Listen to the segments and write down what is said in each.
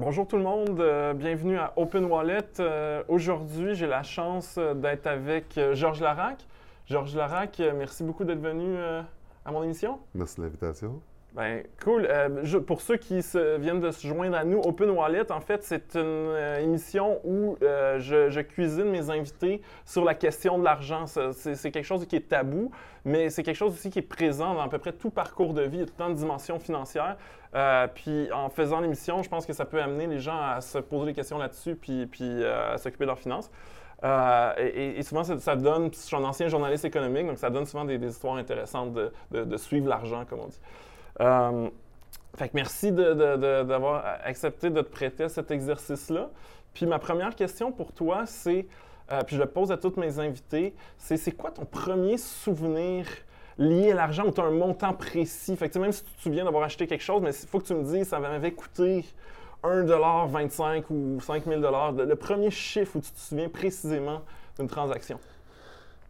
Bonjour tout le monde, euh, bienvenue à Open Wallet. Euh, aujourd'hui, j'ai la chance euh, d'être avec Georges Larac. Georges Larac, merci beaucoup d'être venu à mon émission. Merci de l'invitation. Ben, cool. Euh, pour ceux qui viennent de se joindre à nous, Open Wallet, en fait, c'est une euh, émission où euh, je, cuisine mes invités sur la question de l'argent. C'est quelque chose qui est tabou, mais c'est quelque chose aussi qui est présent dans à peu près tout parcours de vie. Il y a tout le puis en faisant l'émission, je pense que ça peut amener les gens à se poser des questions là-dessus, puis, à s'occuper de leurs finances. Et, souvent, ça, ça donne, je suis un ancien journaliste économique, donc ça donne souvent des, histoires intéressantes de suivre l'argent, comme on dit. Euh, fait que merci d'avoir accepté de te prêter à cet exercice-là. Puis ma première question pour toi, c'est, euh, puis je le pose à tous mes invités, c'est c'est quoi ton premier souvenir lié à l'argent ou tu as un montant précis? Fait que même si tu te souviens d'avoir acheté quelque chose, mais il faut que tu me dises, ça m'avait coûté 1,25$ ou 5000 Le le premier chiffre où tu te souviens précisément d'une transaction.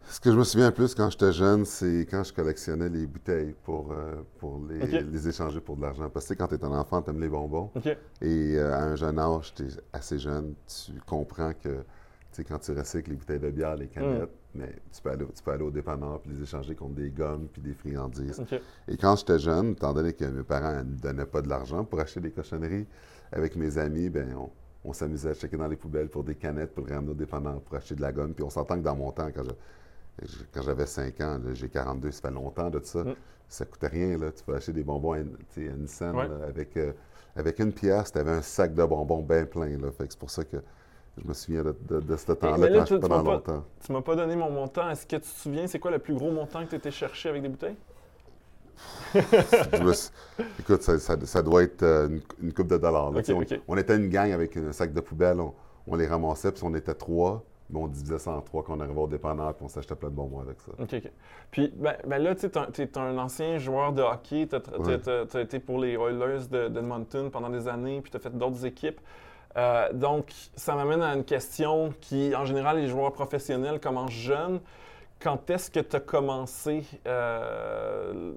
Ce que je me souviens le plus quand j'étais jeune, c'est quand je collectionnais les bouteilles pour, euh, pour les, échanger pour de l'argent. Parce que quand tu es un enfant, tu aimes les bonbons. Et euh, à un jeune âge, tu es assez jeune, tu comprends que quand tu recycles les bouteilles de bière, les canettes, mais tu peux, aller, tu peux aller au dépanneur puis les échanger contre des gommes puis des friandises. Et quand j'étais jeune, étant donné que mes parents ne me donnaient pas de l'argent pour acheter des cochonneries, avec mes amis, ben on, on s'amusait à checker dans les poubelles pour des canettes pour les ramener au dépanneur pour acheter de la gomme. Puis on s'entend que dans mon temps, quand je- quand j'avais 5 ans, j'ai 42, ça fait longtemps de ça, Mm. ça coûtait rien. Là. Tu peux acheter des bonbons à à une scène Ouais. là, avec, euh, avec une pièce, tu avais un sac de bonbons bien plein. Là. Fait que c'est pour ça que je me souviens de, de- de ce temps-là quand tu- je pendant pas- longtemps. Tu m'as pas donné mon montant. Est-ce que tu te souviens, c'est quoi le plus gros montant que tu étais chercher avec des bouteilles? Écoute, ça, ça- ça doit être euh, une, une coupe de dollars. là. On, ok. on était une gang avec un sac de poubelle, on, on les ramassait, puis on était trois, mais on divisait ça en trois quand on arrivait au dépanneur, puis on s'achetait plein de bonbons avec ça. OK, OK. Puis, ben, ben là, tu es un ancien joueur de hockey. Tu Ouais. as, été pour les Oilers de- d'Edmonton pendant des années, puis tu as fait d'autres équipes. Euh, donc, ça m'amène à une question qui, en général, les joueurs professionnels commencent jeunes. Quand est-ce que tu as commencé euh,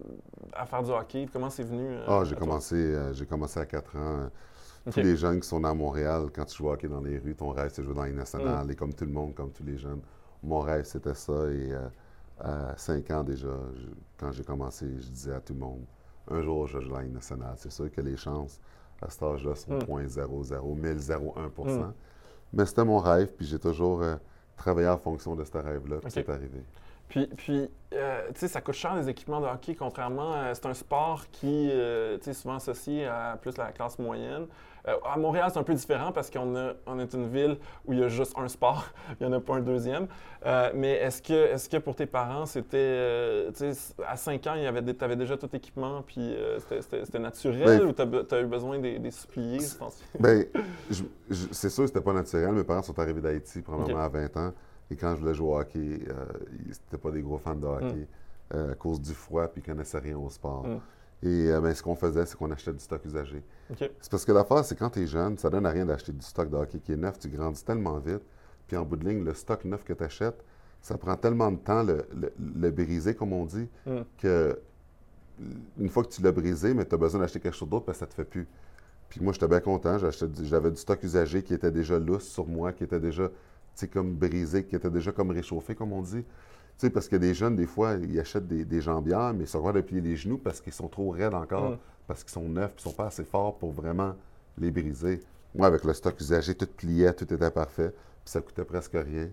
à faire du hockey? Comment c'est venu? euh, Ah, j'ai commencé, j'ai commencé à 4 ans. Tous les jeunes qui sont à Montréal, quand tu joues au hockey dans les rues, ton rêve, c'est de jouer dans les Mm. nationales. Et comme tout le monde, comme tous les jeunes, mon rêve, c'était ça. Et euh, à 5 ans déjà, je- quand j'ai commencé, je disais à tout le monde, un jour, je joue dans les nationales. C'est sûr que les chances à cet âge-là sont Mm. 0.00, 1001 Mm. Mais c'était mon rêve, puis j'ai toujours euh, travaillé en fonction de ce rêve-là, puis OK. c'est arrivé. Puis, puis euh, tu sais, ça coûte cher les équipements de hockey, contrairement, euh, c'est un sport qui, euh, tu sais, souvent associé à plus la classe moyenne. Euh, à Montréal, c'est un peu différent parce qu'on a, on est une ville où il y a juste un sport, il n'y en a pas un deuxième. Euh, mais est-ce que, est-ce que pour tes parents, c'était, tu sais, à 5 ans, tu avais déjà tout équipement, puis c'était, naturel Ben, ou tu as, eu besoin des, des suppliés, je pense? Je- c'est sûr que c'était pas naturel. Mes parents sont arrivés d'Haïti probablement à 20 ans. Et quand je voulais jouer au hockey, euh, ils n'étaient pas des gros fans de hockey Mm. euh, à cause du froid puis ils connaissaient rien au sport. Mm. Et euh, ben, ce qu'on faisait, c'est qu'on achetait du stock usagé. C'est parce que l'affaire, c'est quand tu es jeune, ça donne à rien d'acheter du stock de hockey qui est neuf. Tu grandis tellement vite. Puis en bout de ligne, le stock neuf que tu achètes, ça prend tellement de temps le, le- le briser, comme on dit, Mm. que une fois que tu l'as brisé, mais tu as besoin d'acheter quelque chose d'autre parce que ça te fait plus. Puis moi, j'étais bien content. J'achetais du- J'avais du stock usagé qui était déjà lousse sur moi, qui était déjà, comme brisé, qui était déjà comme réchauffé, comme on dit. Tu sais, parce que des jeunes, des fois, ils achètent des, des jambières, mais ils sont capables de plier les genoux parce qu'ils sont trop raides encore, Mm. parce qu'ils sont neufs, puis ils sont pas assez forts pour vraiment les briser. Moi, avec le stock usagé, tout pliait, tout était parfait, puis ça coûtait presque rien.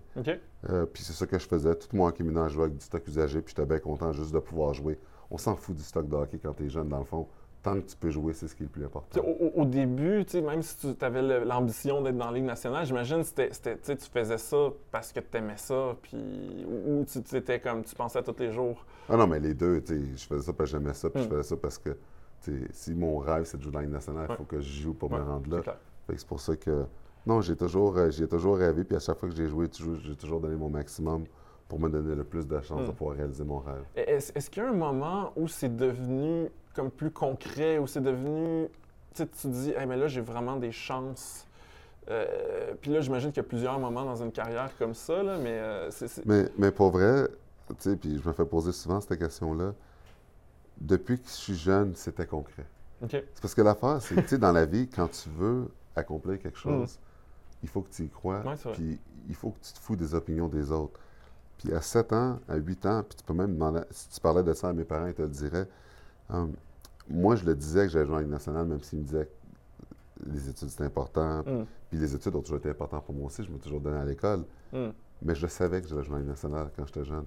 Euh, puis c'est ça que je faisais. Tout moi qui ménage jouait avec du stock usagé, puis j'étais bien content juste de pouvoir jouer. On s'en fout du stock de hockey quand tu es jeune, dans le fond. Tant que tu peux jouer, c'est ce qui est le plus important. Au, début, même si tu avais l'ambition d'être dans la Ligue nationale, j'imagine que tu sais, tu faisais ça parce que tu aimais ça, puis, ou, tu étais comme tu pensais à tous les jours. Ah non, mais les deux, je faisais ça parce que j'aimais ça, puis Mm. je faisais ça parce que si mon rêve c'est de jouer dans la Ligue nationale, il Ouais. faut que je joue pour Ouais, me rendre là. c'est pour ça que. Non, j'ai toujours, euh, j'ai toujours rêvé, puis à chaque fois que j'ai joué, j'ai toujours donné mon maximum pour me donner le plus de chances Mm. de pouvoir réaliser mon rêve. Est-ce qu'il y a un moment où c'est devenu comme plus concret, où c'est devenu, tu te dis, hey, mais là, j'ai vraiment des chances. Euh, puis là, j'imagine qu'il y a plusieurs moments dans une carrière comme ça, là, mais euh, Mais, mais pour vrai, tu sais, puis je me fais poser souvent cette question-là. Depuis que je suis jeune, c'était concret. C'est parce que l'affaire, c'est que, tu sais, dans la vie, quand tu veux accomplir quelque chose, il faut que tu y crois. Puis il faut que tu te fous des opinions des autres. Puis à 7 ans, à 8 ans, puis tu peux même demander, si tu parlais de ça à mes parents, ils te le diraient. Hum, moi, je le disais que j'allais jouer en Ligue nationale, même s'ils me disaient que les études, c'était important. Mm. Puis les études ont toujours été importantes pour moi aussi. Je me suis toujours donné à l'école. Mm. Mais je savais que j'allais jouer en Ligue nationale quand j'étais jeune.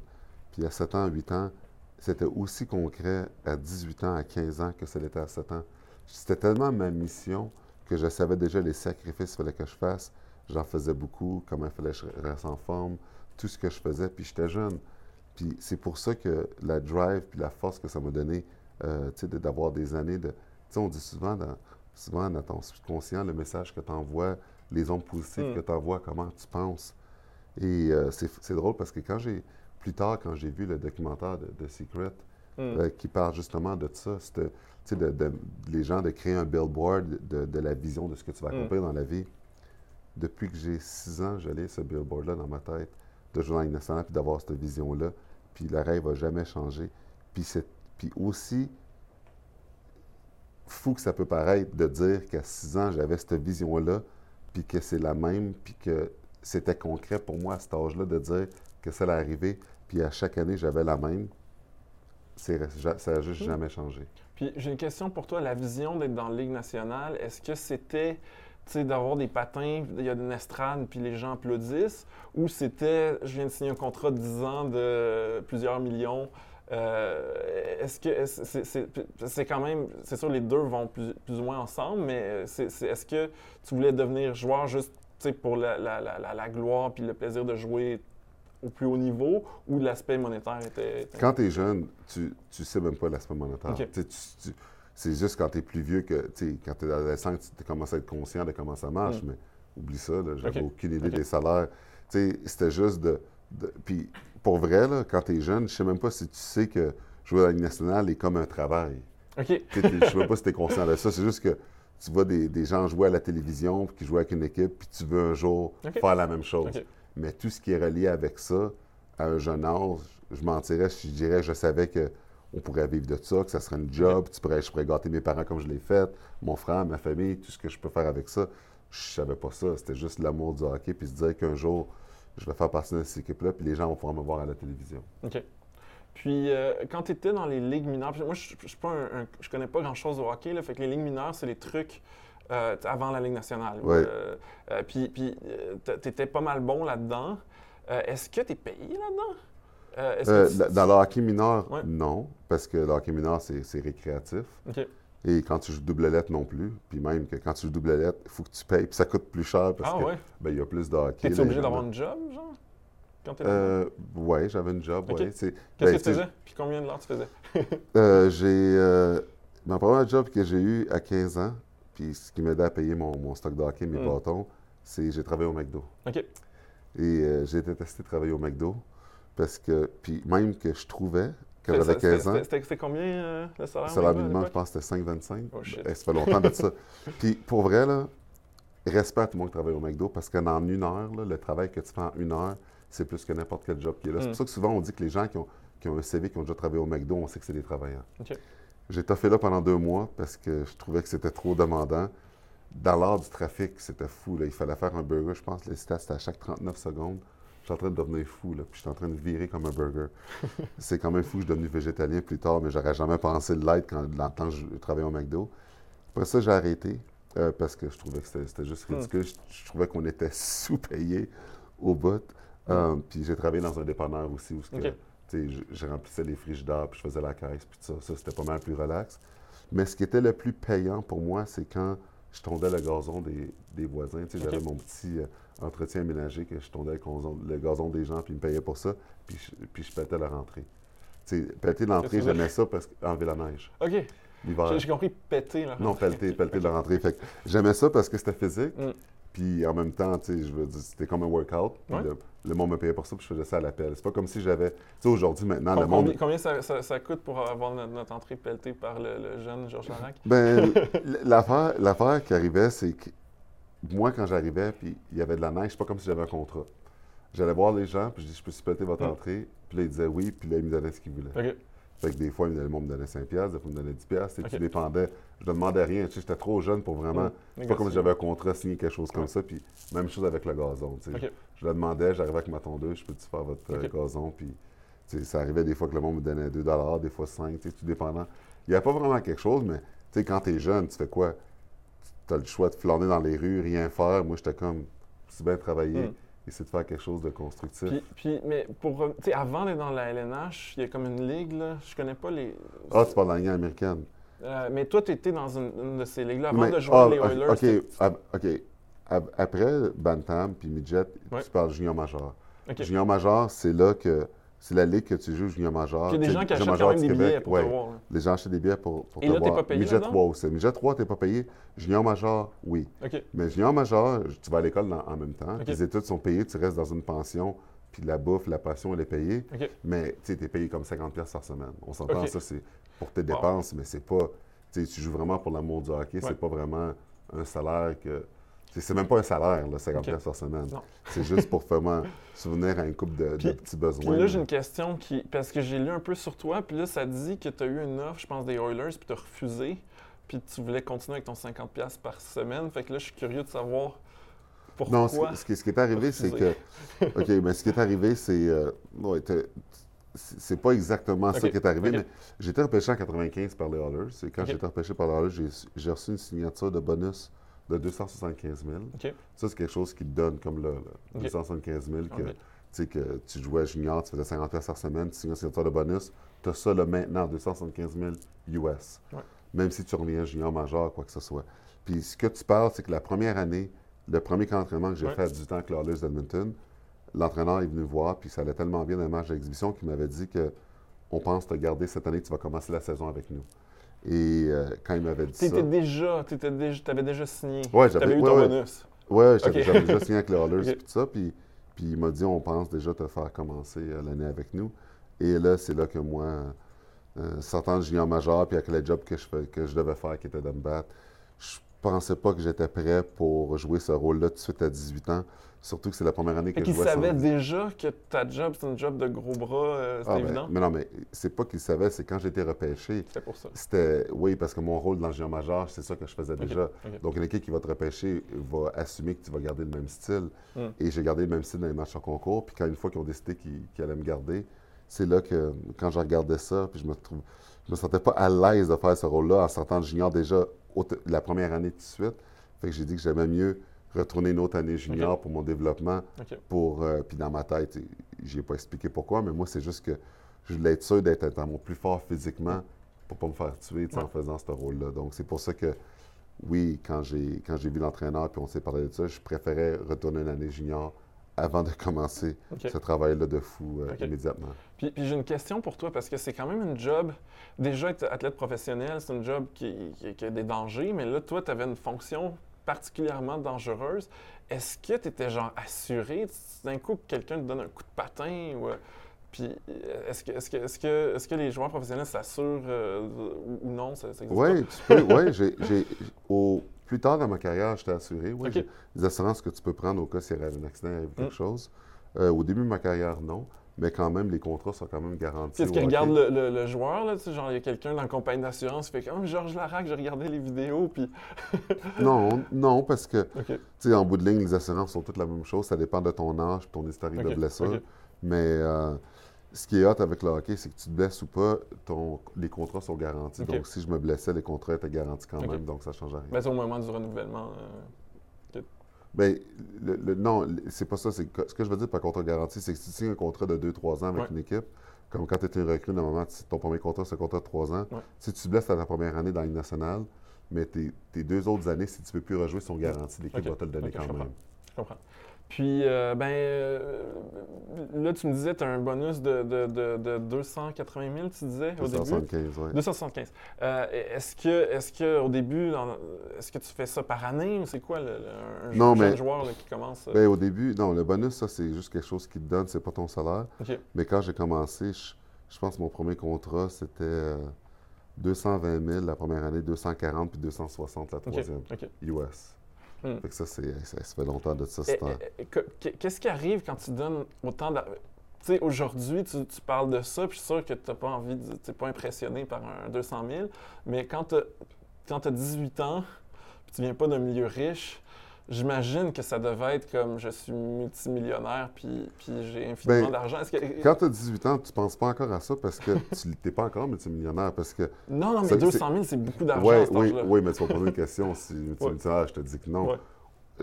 Puis à 7 ans, 8 ans, c'était aussi concret à 18 ans, à 15 ans que ça l'était à 7 ans. C'était tellement ma mission que je savais déjà les sacrifices qu'il fallait que je fasse. J'en faisais beaucoup, comment il fallait que je reste en forme, tout ce que je faisais, puis j'étais jeune. Puis c'est pour ça que la drive puis la force que ça m'a donné, euh, d'avoir des années de... Tu sais, on dit souvent dans, souvent dans ton subconscient, le message que tu envoies, les ondes positives Mm. que tu envoies, comment tu penses. Et euh, c'est c'est drôle parce que quand j'ai... Plus tard, quand j'ai vu le documentaire de, de Secret, Mm. euh, qui parle justement de ça, de, de- les gens de créer un billboard de, de la vision de ce que tu vas Mm. accomplir dans la vie. Depuis que j'ai six ans, j'allais ce billboard-là dans ma tête, de jouer Ligue nationale, puis d'avoir cette vision-là. Puis le rêve va jamais changer. Puis, c'est, puis aussi, fou que ça peut paraître de dire qu'à six ans, j'avais cette vision-là, puis que c'est la même, puis que c'était concret pour moi à cet âge-là de dire que ça allait arriver, puis à chaque année, j'avais la même. Ça n'a juste jamais changé. Puis j'ai une question pour toi. La vision d'être dans la Ligue nationale, est-ce que c'était d'avoir des patins, il y a une estrade, puis les gens applaudissent, ou c'était je viens de signer un contrat de 10 ans de plusieurs millions? Euh, est-ce que c'est, quand même, c'est sûr les deux vont plus, plus ou moins ensemble, mais c'est- est-ce que tu voulais devenir joueur juste pour la, la- la- la- la gloire puis le plaisir de jouer au plus haut niveau, ou l'aspect monétaire était... était- Quand tu es jeune, tu ne sais même pas l'aspect monétaire. Tu tu- c'est juste quand tu es plus vieux que, quand tu es adolescent, que tu commences à être conscient de comment ça marche, Mm. mais oublie ça, j'avais aucune idée des salaires. C'était juste de- Puis pour vrai, là, quand tu es jeune, je sais même pas si tu sais que jouer à la Ligue nationale est comme un travail. OK. T'es- Je sais même pas si tu es conscient de ça. C'est juste que tu vois des, des gens jouer à la télévision, puis qui jouent avec une équipe, puis tu veux un jour faire la même chose. OK. Mais tout ce qui est relié avec ça, à un jeune âge, je mentirais si je dirais que je savais que on pourrait vivre de ça, que ça serait une job, tu pourrais, je pourrais gâter mes parents comme je l'ai fait, mon frère, ma famille, tout ce que je peux faire avec ça. Je savais pas ça. C'était juste l'amour du hockey, puis se dire qu'un jour, je vais faire partie de cette équipe-là, puis les gens vont pouvoir me voir à la télévision. OK. Puis, euh, quand tu étais dans les ligues mineures, moi, je, je connais pas grand-chose au hockey, là, fait que les ligues mineures, c'est les trucs euh, avant la Ligue nationale. Ouais. Euh, puis, puis tu étais pas mal bon là-dedans. Est-ce que tu es payé là-dedans? Dans le hockey mineur, Ouais. non, parce que le hockey mineur, c'est c'est récréatif. OK. Et quand tu joues double lettre non plus, puis même que quand tu joues double lettre, il faut que tu payes, puis ça coûte plus cher parce Ah que ouais? ben, il y a plus de hockey. Là, obligé d'avoir un job, genre? Quand t'es là Euh, ouais, j'avais une job, ouais. Qu'est-ce ben, que tu tu sais, faisais? Puis combien de l'heure tu faisais? euh, j'ai... euh, ma première job que j'ai eue à 15 ans, puis ce qui m'aidait à payer mon, mon stock de hockey, mes Mm. bâtons, c'est j'ai travaillé au McDo. OK. Et euh, j'ai détesté travailler au McDo parce que... Puis même que je trouvais, quand C'était- j'avais 15 ans... c'était- C'était c'était combien euh, le salaire? Le salaire minimum, je pense que c'était 5,25. Oh, shit. Eh, ça fait longtemps de ça. Puis pour vrai, là, respect à tout le monde qui travaille au McDo parce qu'en une heure, là, le travail que tu fais en une heure, c'est plus que n'importe quel job qui est là. C'est Mm. pour ça que souvent on dit que les gens qui ont, qui ont un CV, qui ont déjà travaillé au McDo, on sait que c'est des travailleurs. OK. J'ai toffé là pendant deux mois parce que je trouvais que c'était trop demandant. Dans l'art du trafic, c'était fou. Là. Il fallait faire un burger, je pense, les stats, c'était à chaque 39 secondes. Je suis en train de devenir fou, là, puis je suis en train de virer comme un burger. c'est quand même fou je suis devenu végétalien plus tard, mais j'aurais jamais pensé de l'être quand, dans le temps que je travaillais au McDo. Après ça, j'ai arrêté euh, parce que je trouvais que c'était c'était juste Hmm. ridicule. Je, je trouvais qu'on était sous-payé au bout. Euh, puis j'ai travaillé dans un dépanneur aussi où ce que, Hmm. OK. tu sais, je, je remplissais les frigidaires, puis je faisais la caisse, puis tout ça. Ça, c'était pas mal plus relax. Mais ce qui était le plus payant pour moi, c'est quand je tondais le gazon des, des voisins. Tu sais, J'avais mon petit euh, entretien ménager que je tondais le gazon, le gazon des gens, puis ils me payaient pour ça, puis je, puis je pétais leur entrée. Tu sais, péter l'entrée, j'aimais ça parce qu'enlever la neige. OK. J'ai compris péter, là. Non, pelleter, pelleter de leur entrée. Fait que j'aimais ça parce que c'était physique. Mm. Puis en même temps, tu sais, je veux dire, c'était comme un workout. Ouais. le, le monde me payait pour ça, puis je faisais ça à l'appel. C'est pas comme si j'avais. Tu sais, aujourd'hui, maintenant, le monde. Combien, combien ça, ça- ça coûte pour avoir notre, notre entrée pelletée par le, le jeune Georges Larac? Ben, l'affaire, l'affaire qui arrivait, c'est que moi, quand j'arrivais, puis il y avait de la neige, c'est pas comme si j'avais un contrat. J'allais voir les gens, puis je dis, je peux pelleter votre Mm. entrée. Puis là, ils disaient oui, puis là, ils me donnaient ce qu'ils voulaient. Fait que des fois, le monde me donnait 5 piastres, des fois, il me donnait 10 piastres. et Ok. Tu dépendais. Je ne demandais rien. Tu sais, J'étais trop jeune pour vraiment. Mm. C'est pas comme si j'avais un contrat signé quelque chose comme Ouais. ça. Puis même chose avec le gazon. tu sais. Je le demandais, j'arrivais avec ma tondeuse, je peux-tu faire votre euh, gazon? Puis tu sais, ça arrivait des fois que le monde me donnait 2 des fois 5, tu sais, tout dépendant. Il n'y a pas vraiment quelque chose, mais tu sais, quand tu es jeune, tu fais quoi? Tu as le choix de flâner dans les rues, rien faire. Moi, j'étais comme, si bien travailler, Mm. Essayer de faire quelque chose de constructif. Puis, puis, mais pour, tu sais, avant d'être dans la LNH, il y a comme une ligue, là. Je connais pas les. ah, tu parles de la américaine. Euh, mais toi, tu étais dans une, une de ces ligues-là. Avant Mais- de jouer ah, les Oilers. OK, Après Bantam puis Midget, Ouais. tu parles junior major. Junior major, c'est là que c'est la ligue que tu joues junior major. Il y a des Tu gens qui achètent quand même des Québec, billets pour ouais. te voir. là. Les gens achètent des billets pour, pour Et te là, voir. pas payé Midget là-dedans? 3 aussi. Midget 3, t'es pas payé. Junior major, oui. Mais junior major, tu vas à l'école en même temps. OK. Les études sont payées, tu restes dans une pension, puis la bouffe, la passion, elle est payée. Mais tu t'es payé comme 50$ piastres par semaine. On s'entend, ça, c'est pour tes Wow. dépenses, mais c'est pas. Tu tu joues vraiment pour l'amour du hockey, Ouais. c'est pas vraiment un salaire que. C'est même pas un salaire, là, 50$ OK. piastres par semaine. Non. C'est juste pour vraiment subvenir à une couple de, petits besoins. Puis là, j'ai une question qui. Parce que j'ai lu un peu sur toi, puis là, ça dit que tu as eu une offre, je pense, des Oilers, puis tu as refusé, puis tu voulais continuer avec ton 50$ par semaine. Fait que là, je suis curieux de savoir pourquoi. Non, ce, qui, ce qui est arrivé, c'est que. OK, mais ce qui est arrivé, c'est. euh, ouais, c'est pas exactement ça qui est arrivé, OK. mais j'ai été repêché en 95 par les Oilers. Et quand été repêché par les Oilers, j'ai reçu une signature de bonus de 275 000. OK. Ça, c'est quelque chose qui te donne comme là, là, OK. 275 000, que, que tu jouais junior, tu faisais 50 pièces par semaine, tu signes une signature de bonus, tu as ça là, maintenant, 275 000 US. Ouais. Même si tu reviens junior major, quoi que ce soit. Puis ce que tu parles, c'est que la première année, le premier camp d'entraînement que j'ai Ouais. fait à 18 ans avec les Oilers d'Edmonton, l'entraîneur est venu me voir, puis ça allait tellement bien dans les matchs d'exhibition qu'il m'avait dit que on pense te garder cette année, tu vas commencer la saison avec nous. Et euh, quand il m'avait dit Tu ça... étais déjà, t'étais déjà, t'avais déjà signé. Ouais, j'avais- avais eu ouais, ton ouais. bonus. Ouais, j'avais déjà signé avec les Oilers Ok. et tout ça. Puis, puis il m'a dit, on pense déjà te faire commencer euh, l'année avec nous. Et là, c'est là que moi, euh, sortant de junior major, puis avec le job que je, que je devais faire, qui était de me battre, je pensais pas que j'étais prêt pour jouer ce rôle-là tout de suite à 18 ans. Surtout que c'est la première année que je jouais sans- savait déjà que ta job, c'est une job de gros bras, euh, c'était Ah, ben, évident. mais non, mais c'est pas qu'il savait, c'est quand j'ai été repêché. C'était pour ça. C'était, oui, parce que mon rôle dans le junior major, c'est ça que je faisais déjà. Donc, une équipe qui va te repêcher va assumer que tu vas garder le même style. Mm. Et j'ai gardé le même style dans les matchs en concours. Puis quand une fois qu'ils ont décidé qu'ils qu'ils allaient me garder, c'est là que, quand je regardais ça, puis je me trouve, je me sentais pas à l'aise de faire ce rôle-là en sortant de junior déjà la première année tout de suite. Fait que j'ai dit que j'aimais mieux retourner une autre année junior pour mon développement. Pour, euh, puis dans ma tête, j'ai pas expliqué pourquoi, mais moi, c'est juste que je voulais être sûr d'être à mon plus fort physiquement pour pas me faire tuer en faisant ce rôle-là. Donc, c'est pour ça que, oui, quand j'ai, quand j'ai vu l'entraîneur puis on s'est parlé de ça, je préférais retourner une année junior avant de commencer ce travail-là de fou euh, immédiatement. Puis, puis j'ai une question pour toi parce que c'est quand même une job. Déjà, être athlète professionnel, c'est une job qui, qui- qui a des dangers, mais là, toi, tu avais une fonction particulièrement dangereuse. Est-ce que tu étais genre assuré? D'un coup, quelqu'un te donne un coup de patin ou. euh, Puis, euh, est-ce que, est-ce que, est-ce que, est-ce que les joueurs professionnels s'assurent euh, ou- non? Ça, ça existe Oui, tu peux. Oui, j'ai, j'ai- au plus tard dans ma carrière, j'étais assuré. Oui, des assurances que tu peux prendre au cas s'il y avait un accident, il arrive quelque Mm. chose. Euh, au début de ma carrière, non. Mais quand même, les contrats sont quand même garantis. Qu'est-ce au qu'il hockey. regarde le, le- le joueur, là? Tu sais, genre, il y a quelqu'un dans la compagnie d'assurance qui fait comme Georges Larac, j'ai regardé les vidéos, puis. Non, non, parce que, tu sais, en bout de ligne, les assurances sont toutes la même chose. Ça dépend de ton âge, ton historique de blessure. Mais euh, ce qui est hot avec le hockey, c'est que tu te blesses ou pas, ton, les contrats sont garantis. Donc, si je me blessais, les contrats étaient garantis quand même. Donc, ça ne change rien. Ben, c'est au moment du renouvellement. euh, Ben, le- le- non, c'est pas ça. Ce que je veux dire par contrat garanti, c'est que si tu signes un contrat de 2-3 ans avec Ouais. une équipe, comme quand tu étais un recrue, normalement, ton premier contrat, c'est un contrat de 3 ans. Ouais. Si tu te blesses à ta première année dans la Ligue nationale, mais tes, tes deux autres années, si tu ne peux plus rejouer, sont garanties. L'équipe va te le donner je quand comprends. même. Je comprends. Puis, euh, ben, euh, là, tu me disais, tu as un bonus de, de, de, de 280 000, tu disais, au début? 275, ouais. 275. Euh, est-ce que, est-ce que au début, est-ce que tu fais ça par année ou c'est quoi le, le- un Non, jeune mais- joueur là, qui commence? euh? Ben, au début, non, le bonus, ça, c'est juste quelque chose qui te donne, c'est pas ton salaire. Mais quand j'ai commencé, je, je pense que mon premier contrat, c'était euh, 220 000 la première année, 240 puis 260 la troisième, OK. US. Hmm. Fait que ça, c'est, ça, ça fait longtemps de ça. Et que- que- Qu'est-ce qui arrive quand tu donnes autant d'argent? tu sais, aujourd'hui, tu, tu parles de ça, puis je suis sûr que tu n'as pas envie, de- tu n'es pas impressionné par un 200 000, mais quand tu as 18 ans, puis tu viens pas d'un milieu riche, j'imagine que ça devait être comme je suis multimillionnaire, puis, puis j'ai infiniment Ben, d'argent. Que- Quand tu as 18 ans, tu penses pas encore à ça parce que tu n'es pas encore multimillionnaire. Parce que, Non, non, mais ça- 200 000, c'est beaucoup d'argent ouais, oui, oui, mais tu vas poser une question. Si multimillionnaire, je te dis que non. Ouais.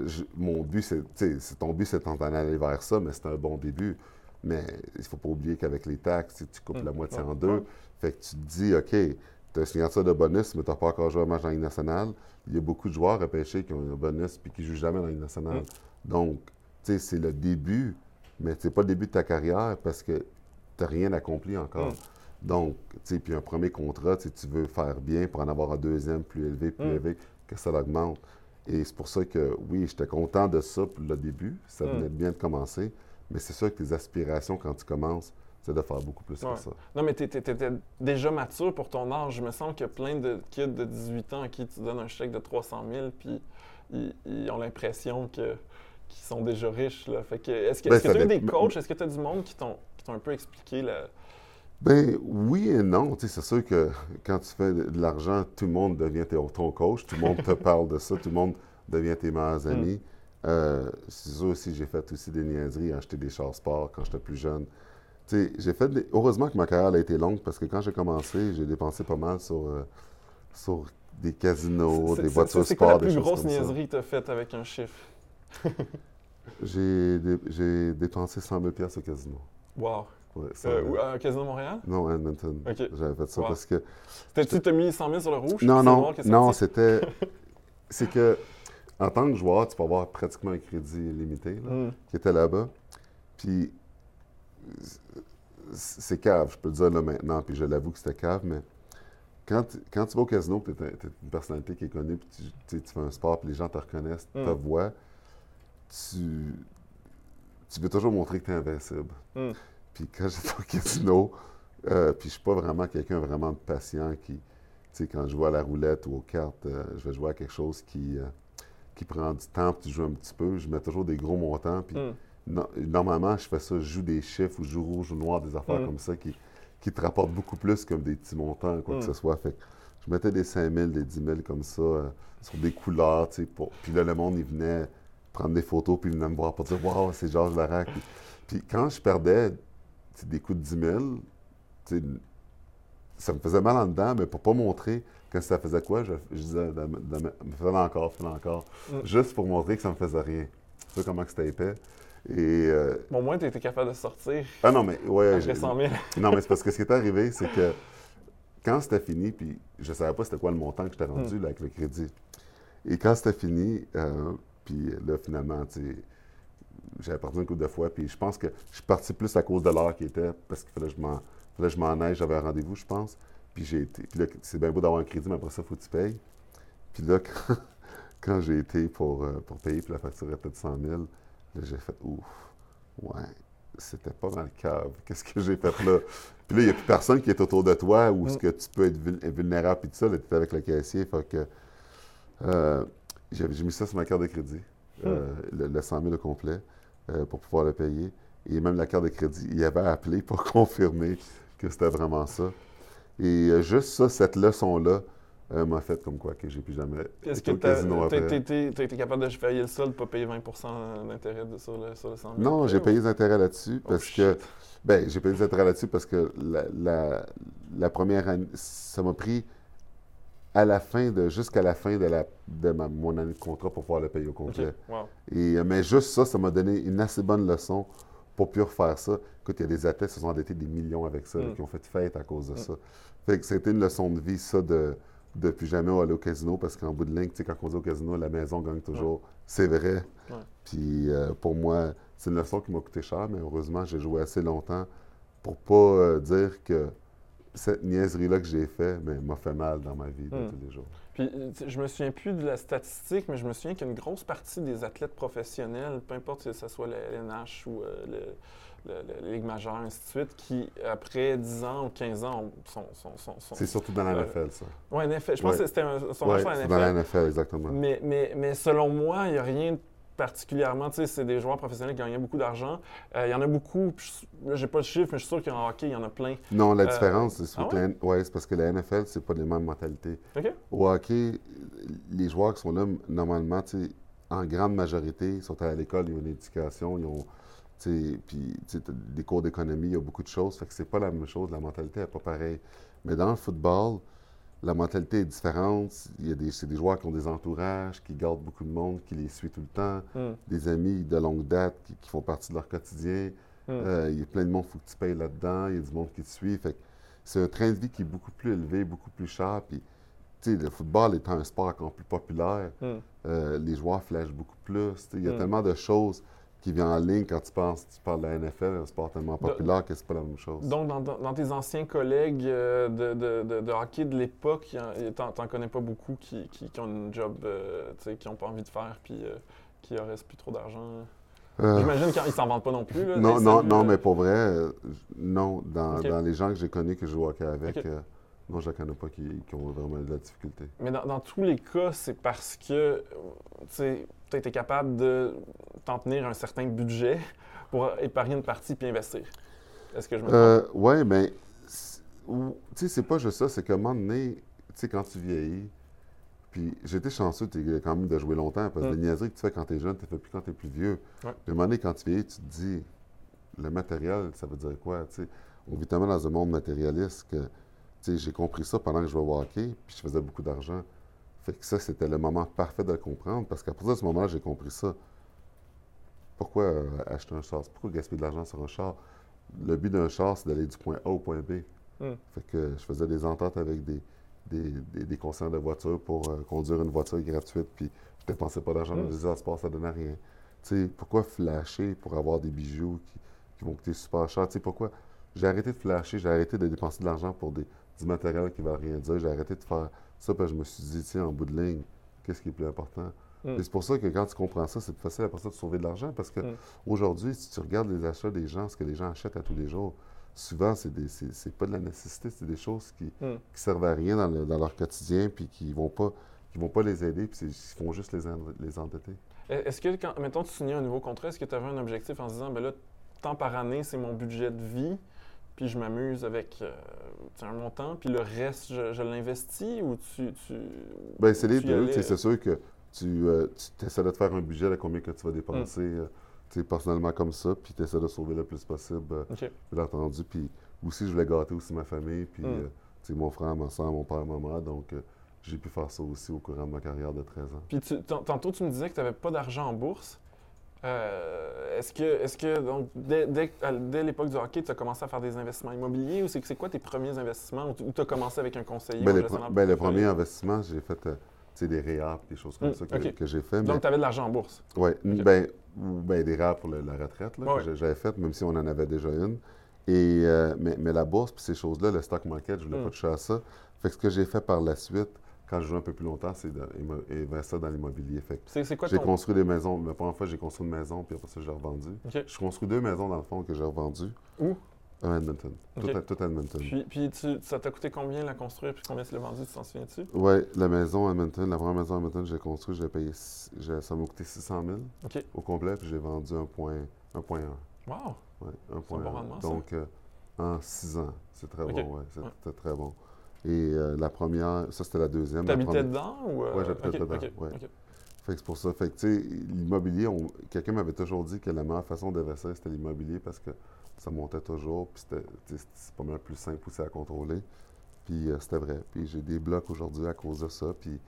Je- mon but, c'est, ton but, c'est d'en aller vers ça, mais c'est un bon début. Mais il faut pas oublier qu'avec les taxes, tu coupes Mm. la moitié en deux. Fait que tu te dis, OK, tu as signature de bonus, mais tu n'as pas encore joué un match dans la Ligue nationale. Il y a beaucoup de joueurs repêchés qui ont un bonus puis qui ne jouent jamais dans la Ligue nationale. Mm. Donc, tu sais, c'est le début, mais c'est pas le début de ta carrière parce que tu n'as rien accompli encore. Mm. Donc, tu sais, puis un premier contrat, tu veux faire bien pour en avoir un deuxième plus élevé, plus Mm. élevé, que ça l'augmente. Et c'est pour ça que, oui, j'étais content de ça pour le début. Ça venait bien de commencer. Mais c'est sûr que tes aspirations, quand tu commences, c'est de faire beaucoup plus Ouais. que ça. Non, mais tu étais déjà mature pour ton âge. Il me semble qu'il y a plein de kids de 18 ans à qui tu donnes un chèque de 300 000, puis ils, ils ont l'impression que qu'ils sont déjà riches. Là. Fait que, est-ce que Ben, tu as eu des coachs? Est-ce que tu as du monde qui t'ont qui t'ont un peu expliqué le... Ben oui et non. Tu sais, c'est sûr que quand tu fais de l'argent, tout le monde devient ton coach, tout le monde te parle de ça, tout le monde devient tes meilleurs amis. Euh, c'est sûr aussi, j'ai fait aussi des niaiseries, acheter des chars sport quand j'étais plus jeune. Tu j'ai fait des- Heureusement que ma carrière a été longue parce que quand j'ai commencé, j'ai dépensé pas mal sur, euh, sur des casinos, des voitures C'est quoi sport, la plus grosse niaiserie que tu as faite avec un chiffre? J'ai dé- j'ai dépensé 100 000 pièces au casino. Wow. Ouais, Euh, à Casino Montréal? Non, à Edmonton. J'avais fait ça Wow. parce que T'as-tu t'as mis 100 000 sur le rouge? Non, non, non, c'était. C'est que, en tant que joueur, tu peux avoir pratiquement un crédit illimité, là, Hmm. qui était là-bas. Puis, c'est cave, je peux le dire là maintenant, puis je l'avoue que c'était cave, mais quand, tu- quand tu vas au casino, tu es, une personnalité qui est connue, puis tu, tu sais, tu fais un sport, puis les gens te reconnaissent, te Mm. voient, tu, tu veux toujours montrer que tu es invincible. Mm. Puis quand j'étais au casino, euh, puis je suis pas vraiment quelqu'un vraiment de patient qui, tu sais, quand je joue à la roulette ou aux cartes, euh, je vais jouer à quelque chose qui, euh, qui prend du temps, puis tu joues un petit peu, je mets toujours des gros montants, puis Hmm. No- normalement, je fais ça, je joue des chiffres ou je joue rouge ou noir, des affaires Mm. comme ça qui, qui te rapportent beaucoup plus comme des petits montants, quoi Mm. que ce soit. Fait je mettais des 5 000, des 10 000 comme ça, euh, sur des couleurs, tu sais. pour- Puis là, le monde, il venait prendre des photos, puis il venait me voir pour dire « Wow, c'est Georges Larac ». Puis, puis quand je perdais des coups de 10 000, tu sais, ça me faisait mal en dedans, mais pour pas montrer que ça faisait quoi, je, je disais de- de- de- « Fais-le encore, fais-le encore Mm. Juste pour montrer que ça me faisait rien. Tu sais comment que c'était épais. Et euh, Bon, au moins, tu étais capable de sortir ah non, mais ouais. après j'ai- 100 000. Non, mais c'est parce que ce qui est arrivé, c'est que quand c'était fini, puis je savais pas c'était quoi le montant que j'étais rendu là, avec le crédit. Et quand c'était fini, euh, puis là, finalement, tu sais, j'avais perdu une couple de fois, puis je pense que je suis parti plus à cause de l'heure qui était, parce qu'il fallait que je m'en, fallait que je m'en aille, j'avais un rendez-vous, je pense. Puis j'ai été. Puis là, c'est bien beau d'avoir un crédit, mais après ça, il faut que tu payes. Puis là, quand, quand j'ai été pour, euh, pour payer, puis la facture était de 100 000, là, j'ai fait ouf, ouais, c'était pas dans le cave. Qu'est-ce que j'ai fait là? Puis là, il n'y a plus personne qui est autour de toi où Mm. ce que tu peux être vul- vulnérable puis tout ça. Là, tu es avec le caissier. Fait que euh, j'ai mis ça sur ma carte de crédit, euh, le, le 100 000 au complet, euh, pour pouvoir le payer. Et même la carte de crédit, il avait appelé pour confirmer que c'était vraiment ça. Et juste ça, cette leçon-là, euh, m'a fait comme quoi que j'ai plus jamais Est-ce que tu as été capable de payer le sol, de ne pas payer 20 d'intérêt sur le, sur le 100 000? Non, j'ai payé des intérêts là-dessus Oh, parce que. Ben, j'ai payé des intérêts là-dessus parce que la, la- la première année, ça m'a pris à la fin de jusqu'à la fin de, la, de ma- mon année de contrat pour pouvoir le payer au complet. Wow. Et, euh, mais juste ça, ça m'a donné une assez bonne leçon pour plus refaire ça. Écoute, il y a des athlètes qui se sont endettés des millions avec ça, là, Mm. qui ont fait fête à cause de Mm. ça. Fait que c'était une leçon de vie, ça, de, de plus jamais aller au casino, parce qu'en bout de ligne, tu sais, quand on dit au casino, la maison gagne toujours. C'est vrai. Ouais. Puis euh, pour moi, c'est une leçon qui m'a coûté cher, mais heureusement, j'ai joué assez longtemps pour pas euh, dire que cette niaiserie-là que j'ai fait mais m'a fait mal dans ma vie de Mm. tous les jours. Puis, euh, je me souviens plus de la statistique, mais je me souviens qu'une grosse partie des athlètes professionnels, peu importe que ce soit le LNH ou euh, le- la Ligue majeure, ainsi de suite, qui, après 10 ans ou 15 ans, ont- sont... sont, sont, sont- C'est surtout dans la Euh, NFL, ça. Ouais, NFL. Je pense Ouais. que c'était Oui, c'est NFL. dans la NFL, exactement. Mais, mais, mais selon moi, il n'y a rien de particulièrement, tu sais, c'est des joueurs professionnels qui gagnaient beaucoup d'argent. Euh, il y en a beaucoup, j'ai pas le chiffre, mais je suis sûr qu'en hockey, il y en a plein. Non, la Euh, différence, c'est ah la ouais, parce que la NFL, c'est pas les mêmes mentalités. OK? Au hockey, les joueurs qui sont là, normalement, tu sais, en grande majorité, ils sont à l'école, ils ont une éducation, ils ont, puis tu sais, t'as des cours d'économie, il y a beaucoup de choses. Fait que c'est pas la même chose, la mentalité n'est pas pareille. Mais dans le football, la mentalité est différente. Il y a des, c'est des joueurs qui ont des entourages, qui gardent beaucoup de monde, qui les suit tout le temps, Hmm. des amis de longue date qui, qui font partie de leur quotidien. Hmm. Euh, il y a plein de monde, il faut que tu payes là-dedans. Il y a du monde qui te suit. Fait que c'est un train de vie qui est beaucoup plus élevé, beaucoup plus cher. Puis, tu sais, le football étant un sport encore plus populaire, Hmm. euh, les joueurs flashent beaucoup plus. Il y a tellement de choses qui viennent en ligne quand tu penses, tu parles de la NFL, un sport tellement populaire que c'est pas la même chose. Donc, dans, tes anciens collègues euh, de, de- de- de hockey de l'époque, t'en, connais pas beaucoup qui, qui- qui ont une job, euh, tu sais, qui n'ont pas envie de faire, puis euh, qui auraient plus trop d'argent. Euh, J'imagine qu'ils s'en vendent pas non plus. Là, non, non, non, euh, mais pour vrai, non. Dans, les gens que j'ai connus que je joue hockey avec, non, je ne connais pas qui, qui ont vraiment eu de la difficulté. Mais dans, dans tous les cas, c'est parce que euh, tu as été capable de t'en tenir un certain budget pour épargner une partie puis investir. Est-ce que je me trompe? Euh, ouais, mais ou- tu sais, c'est pas juste ça, c'est qu'à un moment donné, tu sais, quand tu vieillis, puis été chanceux t'es quand même de jouer longtemps, parce que Mm. les niaiseries que tu fais quand tu es jeune, tu fais plus quand tu es plus vieux. Ouais. Puis à un moment donné, quand tu vieillis, tu te dis, le matériel, ça veut dire quoi, tu sais? On vit tellement dans un monde matérialiste que, tu sais, j'ai compris ça pendant que je jouais au hockey, puis je faisais beaucoup d'argent. Fait que ça, c'était le moment parfait de le comprendre, parce qu'à partir de ce moment-là, j'ai compris ça. Pourquoi euh, acheter un char? Pourquoi gaspiller de l'argent sur un char? Le but d'un char, c'est d'aller du point A au point B. Hmm. Fait que je faisais des ententes avec des, des, des, des de voitures pour euh, conduire une voiture gratuite, puis je dépensais pas d'argent Hmm. dans les transports, ça donnait rien. Tu sais, pourquoi flasher pour avoir des bijoux qui, qui vont coûter super cher? Tu sais, pourquoi? J'ai arrêté de flasher, j'ai arrêté de dépenser de l'argent pour des, du matériel qui ne va rien dire. J'ai arrêté de faire ça parce que je me suis dit, tiens, en bout de ligne, qu'est-ce qui est plus important? Et c'est pour ça que quand tu comprends ça, c'est plus facile après ça de sauver de l'argent parce que Mm. aujourd'hui, si tu regardes les achats des gens, ce que les gens achètent à tous les jours, souvent, c'est c'est pas de la nécessité, c'est des choses qui, Hmm. qui servent à rien dans, le- dans leur quotidien puis qui vont pas qui vont pas les aider puis ils font juste les, en- les endetter. Est-ce que, quand, mettons, tu signais un nouveau contrat, est-ce que tu avais un objectif en se disant, ben là, tant par année, c'est mon budget de vie, puis je m'amuse avec euh, un montant, puis le reste, je, je l'investis ou tu. tu Ben, c'est les y deux. allais, C'est sûr que tu, euh, tu essaies de te faire un budget de combien que tu vas dépenser Mm. euh, personnellement comme ça, puis tu essaies de sauver le plus possible, OK. bien entendu. Puis aussi, je voulais gâter aussi ma famille, puis Mm. mon frère, ma soeur, mon père, ma mère. Donc, j'ai pu faire ça aussi au courant de ma carrière de 13 ans. Puis tu- tan- tantôt, tu me disais que tu n'avais pas d'argent en bourse. Euh, est-ce que, est-ce que donc, dès, dès- l'époque du hockey, tu as commencé à faire des investissements immobiliers ou c'est, c'est quoi tes premiers investissements ou tu as commencé avec un conseiller Ben, ou un les, pre- ben, le portefeuille? premier investissement, j'ai fait euh, des réhab, des choses comme Mm, ça que, j'ai fait. mais- Donc, tu avais de l'argent en bourse. Oui, ben, ben, des rares pour le- la retraite là, Ouais. que j'avais fait, même si on en avait déjà une. Et, euh, mais, mais la bourse, puis ces choses-là, le stock market, je ne voulais Mm. pas toucher à ça. Fait que ce que j'ai fait par la suite, quand je joue un peu plus longtemps, c'est d'investir dans l'immobilier. J'ai ton. construit des maisons. La première fois, j'ai construit une maison, puis après ça, j'ai revendu. OK. J'ai construit deux maisons, dans le fond, que j'ai revendues. Où? À Edmonton. Tout, à, tout à Edmonton. Puis, puis tu- ça t'a coûté combien la construire puis combien tu l'as vendu, tu t'en souviens-tu? Oui, la maison à Edmonton, la première maison à Edmonton, j'ai construit, j'ai payé, ça m'a coûté 600 000 OK. au complet, puis j'ai vendu un point, un point un. Wow! Ouais, un point bon. Donc, euh, en six ans, c'est très bon, ouais, c'est- Ouais. c'était très bon. Et euh, la première, ça c'était la deuxième. T'habitais dedans ou. euh, Ouais, j'habitais dedans, ouais. Fait que c'est pour ça. Fait que, tu sais, l'immobilier, on- quelqu'un m'avait toujours dit que la meilleure façon d'investir, c'était l'immobilier parce que ça montait toujours, puis c'était, c'est pas mal plus simple aussi à contrôler. Puis euh, c'était vrai. Puis j'ai des blocs aujourd'hui à cause de ça, puis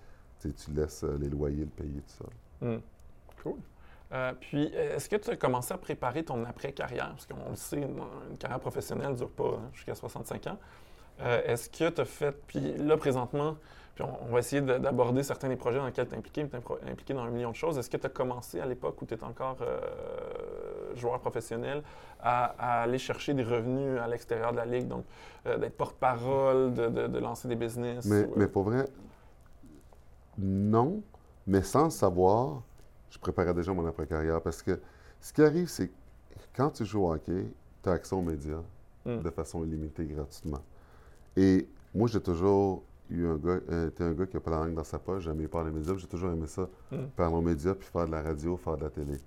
tu laisses euh, les loyers le payer tout seul. Hmm. Cool. Euh, puis, est-ce que tu as commencé à préparer ton après-carrière? Parce qu'on le sait, une une carrière professionnelle ne dure pas hein, jusqu'à 65 ans. Euh, est-ce que tu as fait, puis là, présentement, puis on, on va essayer de- d'aborder certains des projets dans lesquels tu es impliqué, tu es impliqué dans un million de choses. Est-ce que tu as commencé à l'époque où tu étais encore euh, joueur professionnel à, à aller chercher des revenus à l'extérieur de la ligue, donc euh, d'être porte-parole, de, de- de lancer des business? Mais, ou, mais pour vrai, non, mais sans le savoir, je préparais déjà mon après-carrière parce que ce qui arrive, c'est que quand tu joues au hockey, tu as accès aux médias Hmm. de façon illimitée gratuitement. Et moi, j'ai toujours eu un gars, euh, été un gars qui a pas la langue dans sa poche, jamais parler aux médias. J'ai toujours aimé ça, Mm. parler aux médias, puis faire de la radio, faire de la télé.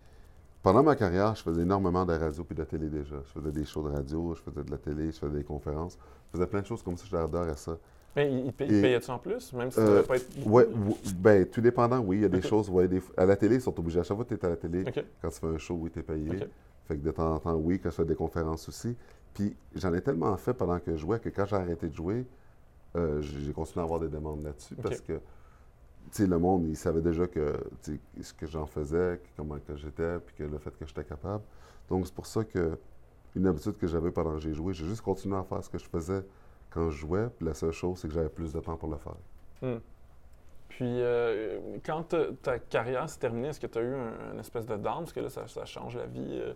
Pendant ma carrière, je faisais énormément de radio puis de la télé déjà. Je faisais des shows de radio, je faisais de la télé, je faisais des conférences. Je faisais plein de choses comme ça, j'adorais ça. Mais il, paye- il payait-tu en plus, même si ça Euh, devait pas être. beaucoup? Ouais, ou- ben, tout dépendant, oui. Il y a des choses, ouais, des- à la télé, ils sont obligés. À chaque fois que tu es à la télé, quand tu fais un show, oui, tu es payé. Fait que de temps en temps, oui, quand je fais des conférences aussi. Puis j'en ai tellement fait pendant que je jouais que quand j'ai arrêté de jouer, euh, j'ai continué à avoir des demandes là-dessus parce que, tu sais, le monde, il savait déjà que, ce que j'en faisais, comment que j'étais, puis que le fait que j'étais capable. Donc c'est pour ça que, une habitude que j'avais pendant que j'ai joué, j'ai juste continué à faire ce que je faisais quand je jouais. Puis la seule chose, c'est que j'avais plus de temps pour le faire. Puis, euh, quand ta- ta carrière s'est terminée, est-ce que tu as eu un, une espèce de down? Parce que là, ça, ça change la vie. euh.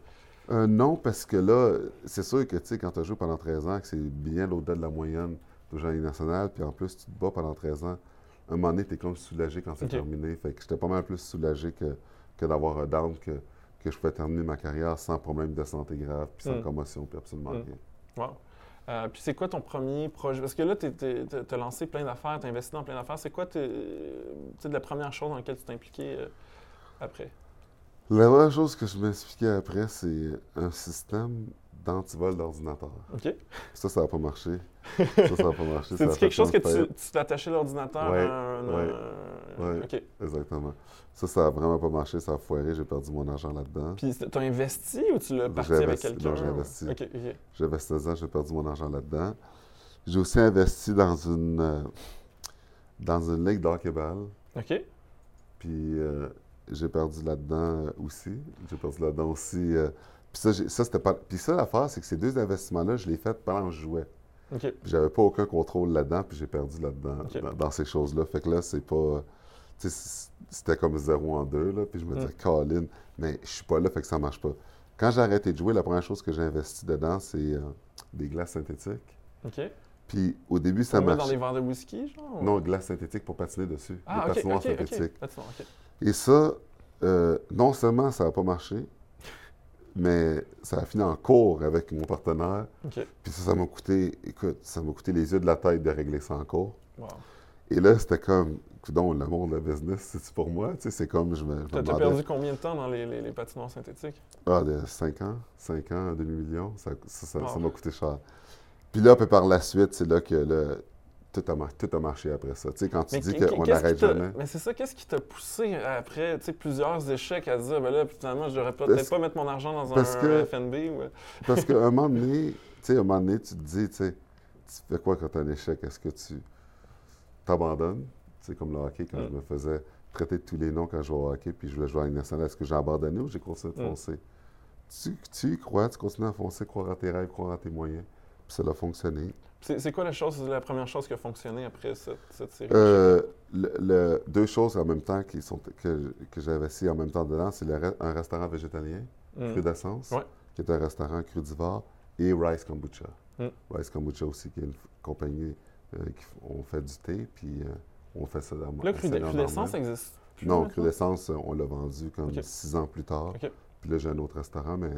Euh, non, parce que là, c'est sûr que, tu sais, quand tu joué pendant 13 ans, que c'est bien au-delà de la moyenne de gens nationale, puis en plus, tu te bats pendant 13 ans, un moment donné, tu es comme soulagé quand c'est terminé. Fait que j'étais pas mal plus soulagé que, que d'avoir un down, que, que je pouvais terminer ma carrière sans problème de santé grave, puis sans Mm. commotion, puis absolument Mm. rien. Wow. Euh, puis c'est quoi ton premier projet? Parce que là, tu as lancé plein d'affaires, tu as investi dans plein d'affaires. C'est quoi la première chose dans laquelle tu t'es impliqué euh, après? La vraie chose que je m'expliquais après, c'est un système d'antivol d'ordinateur. OK. Ça, ça n'a pas marché. Ça, ça n'a pas marché. C'est quelque chose que tu t'attachais l'ordinateur Ouais, à un. ouais, euh, ouais. Exactement. Ça, ça n'a vraiment pas marché. Ça a foiré. J'ai perdu mon argent là-dedans. Puis tu as investi ou tu l'as J'ai parti avec investi. quelqu'un? Non, j'ai investi. OK, OK. J'avais 16 ans, j'ai perdu mon argent là-dedans. J'ai aussi investi dans une, euh, dans une ligue d'hockey-ball. OK. Puis euh, j'ai perdu là-dedans euh, aussi. J'ai perdu là-dedans aussi. euh, puis ça, ça, c'était pas. Puis ça, l'affaire, c'est que ces deux investissements-là, je les ai faits pendant que je jouais. OK. Puis j'avais pas aucun contrôle là-dedans, puis j'ai perdu là-dedans, dans, dans ces choses-là. Fait que là, c'est pas. Tu sais, c'était comme zéro en deux, là. Puis je me disais, Colin, mais je suis pas là, fait que ça marche pas. Quand j'ai arrêté de jouer, la première chose que j'ai investi dedans, c'est euh, des glaces synthétiques. OK. Puis au début, ça met dans marchait. des verres de whisky, genre? ou- Non, glaces synthétiques pour patiner dessus. Ah, des OK, patinoires synthétiques. Et ça, euh, non seulement ça n'a pas marché, mais ça a fini en cours avec mon partenaire. Puis ça, ça m'a coûté, écoute, ça m'a coûté les yeux de la tête de régler ça en cours. Wow. Et là, c'était comme, donc le monde, le business, c'est pour moi, tu sais, c'est comme, je me, T'as perdu combien de temps dans les, les, les patinoires synthétiques? ah, de 5 ans, 5 ans, demi-million, ça ça- ça- ça Wow. m'a coûté cher. Puis là, puis par la suite, c'est là que là, tout, a, mar- tout a marché après ça. Tu sais, quand tu dis qu'on n'arrête jamais. Mais c'est ça, qu'est-ce qui t'a poussé après tu sais, plusieurs échecs à dire, ben là, finalement, je devrais peut-être pas mettre mon argent dans un que- FNB ou. euh, Parce qu'à un moment donné, tu sais, un moment donné, tu te dis, tu sais, tu fais quoi quand tu as un échec? Est-ce que tu t'abandonnes? C'est comme le hockey, quand Mm. je me faisais traiter de tous les noms quand je jouais au hockey, puis je voulais jouer à nationale. Est-ce que j'ai abandonné ou j'ai continué de Mm. foncer? Tu, tu y crois, tu continues à foncer, croire à tes rêves, croire à tes moyens. Puis ça a fonctionné. C'est quoi la, chose, la première chose qui a fonctionné après cette, cette série? Euh, le- le- deux choses en même temps qui sont, que, que j'ai investi en même temps dedans, c'est re- un restaurant végétalien, Mm. Cru d'Essence, Ouais. qui est un restaurant crudivore, et Rice Kombucha. Mm. Rice Kombucha aussi, qui est une compagnie euh, qui on fait du thé, puis euh, on fait ça dans Là, Cru c'est Cru d'essence existe plus Non, maintenant? Cru d'Essence, euh, on l'a vendu comme six ans plus tard. Puis là, j'ai un autre restaurant, mais,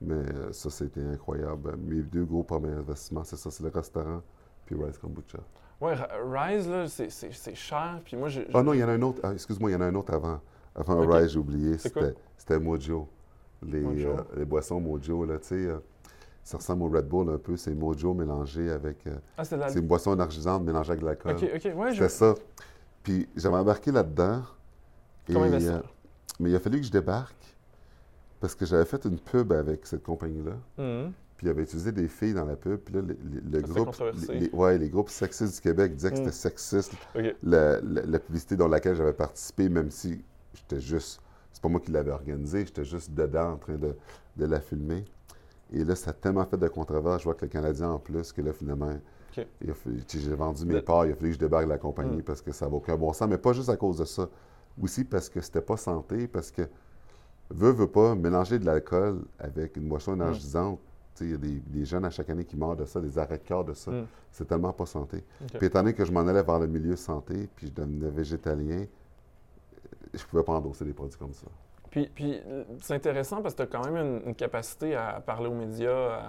mais euh, ça, c'était incroyable. Mes deux gros premiers investissements, c'est ça, c'est le restaurant, puis Rice Kombucha. Ra- Rise, là, c'est- cher. Puis moi. Ah non, il y en a un autre. ah, Excuse-moi, il y en a un autre avant. Avant. Rise, j'ai oublié. C'était, Mojo. Les, Mojo. euh, les boissons Mojo, là, tu sais. euh, ça ressemble au Red Bull un peu. C'est Mojo mélangé avec. euh, Ah, c'est la. c'est une boisson énergisante mélangée avec de l'alcool. Ok, ok, ouais, je. Ça. Puis j'avais embarqué là-dedans. Mais il a fallu que je débarque parce que j'avais fait une pub avec cette compagnie-là. Mhm. Puis il avait utilisé des filles dans la pub. Puis là, le, le- le C'était groupe. Les, ouais, les groupes sexistes du Québec disaient que Mm. c'était sexiste la, la- la publicité dans laquelle j'avais participé, même si j'étais juste. C'est pas moi qui l'avais organisée, j'étais juste dedans en train de, de la filmer. Et là, ça a tellement fait de controverse. Je vois que le Canadien en plus, que là, finalement, il a j'ai vendu mes Le- parts, il a fallu que je débarque la compagnie Mm. parce que ça n'a aucun bon sens. Mais pas juste à cause de ça. Aussi parce que c'était pas santé, parce que veut, veut pas, mélanger de l'alcool avec une boisson Mm. énergisante. Sais, Il y a des, des jeunes à chaque année qui meurent de ça, des arrêts de cœur de ça. Mm. C'est tellement pas santé. Puis étant donné que je m'en allais vers le milieu santé, puis je devenais végétalien, je pouvais pas endosser des produits comme ça. Puis, puis c'est intéressant parce que tu as quand même une, capacité à parler aux médias,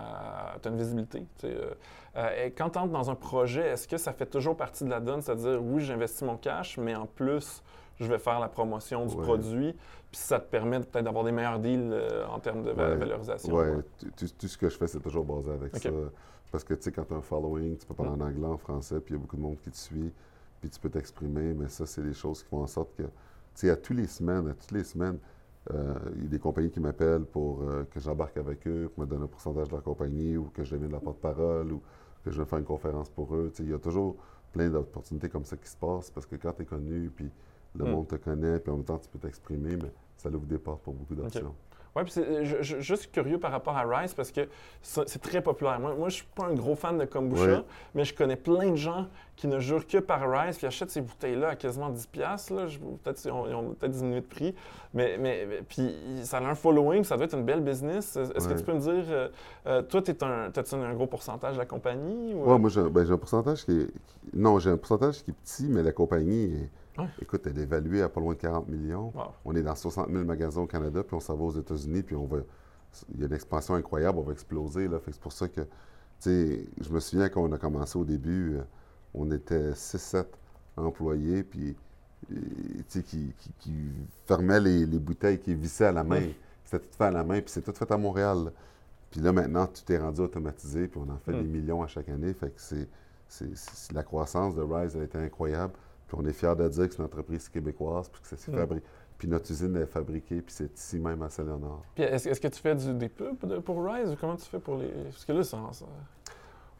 tu as une visibilité. Euh, euh, et quand tu entres dans un projet, est-ce que ça fait toujours partie de la donne, c'est-à-dire, oui, j'investis mon cash, mais en plus, je vais faire la promotion du produit, puis ça te permet peut-être d'avoir des meilleurs deals euh, en termes de valorisation. Oui, tout, ce que je fais, c'est toujours basé avec ça. Parce que, tu sais, quand tu as un following, tu peux parler en anglais, en français, puis il y a beaucoup de monde qui te suit, puis tu peux t'exprimer, mais ça, c'est des choses qui font en sorte que, tu sais, à toutes les semaines, à toutes les semaines, euh, il y a des compagnies qui m'appellent pour euh, que j'embarque avec eux, pour me donner un pourcentage de leur compagnie, ou que je devienne la porte-parole, ou que je vais faire une conférence pour eux. Il y a toujours plein d'opportunités comme ça qui se passent, parce que quand tu es connu, puis le hmm. monde te connaît, puis en même temps, tu peux t'exprimer, mais ça ouvre des portes pour beaucoup d'options. Oui, puis c'est je, juste curieux par rapport à Rice parce que c'est très populaire. Moi, moi je suis pas un gros fan de kombucha, mais je connais plein de gens qui ne jurent que par Rice puis achètent ces bouteilles-là à quasiment 10$. Peut-être ils ont, peut-être diminué de prix, mais, mais, puis ça a un following, ça doit être une belle business. Est-ce que tu peux me dire, euh, euh, toi, tu un, as un gros pourcentage de la compagnie? Oui, moi, ben, j'ai un pourcentage qui est. Non, j'ai un pourcentage qui est petit, mais la compagnie est Écoute, elle est évaluée à pas loin de 40 millions. On est dans 60 000 magasins au Canada, puis on s'en va aux États-Unis, puis on va. Il y a une expansion incroyable, on va exploser. Là. c'est pour ça que, tu sais, je me souviens quand on a commencé au début, euh, on était 6-7 employés, puis, tu sais, qui, fermaient les, bouteilles, qui vissaient à la main. C'était tout fait à la main, puis c'est tout fait à Montréal. Puis là, maintenant, tout est rendu automatisé, puis on en fait des millions à chaque année. Fait que c'est, la croissance de Rise a été incroyable. Puis on est fiers de dire que c'est une entreprise québécoise, puis que c'est mm. Puis notre usine est fabriquée, puis c'est ici même à Saint-Léonard. Puis est-ce, que tu fais du, des pubs pour Rise ou comment tu fais pour les. Parce que là, ça.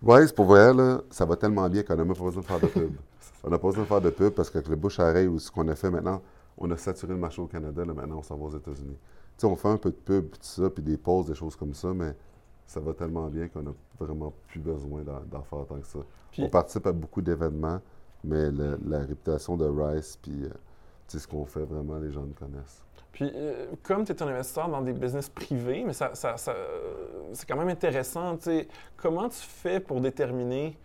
Rise, pour vrai, là, ça va tellement bien qu'on n'a même pas besoin de faire de pub. on n'a pas besoin de faire de pub parce qu'avec le bouche à oreille ou ce qu'on a fait maintenant, on a saturé le marché au Canada, là, maintenant on s'en va aux États-Unis. Tu sais, on fait un peu de pub, tout ça, puis des pauses, des choses comme ça, mais ça va tellement bien qu'on n'a vraiment plus besoin d'en, faire tant que ça. On participe à beaucoup d'événements mais la réputation de Rice, puis euh, ce qu'on fait vraiment, les gens nous connaissent. Puis, euh, comme tu es un investisseur dans des business privés, mais ça, ça, c'est quand même intéressant, comment tu fais pour déterminer,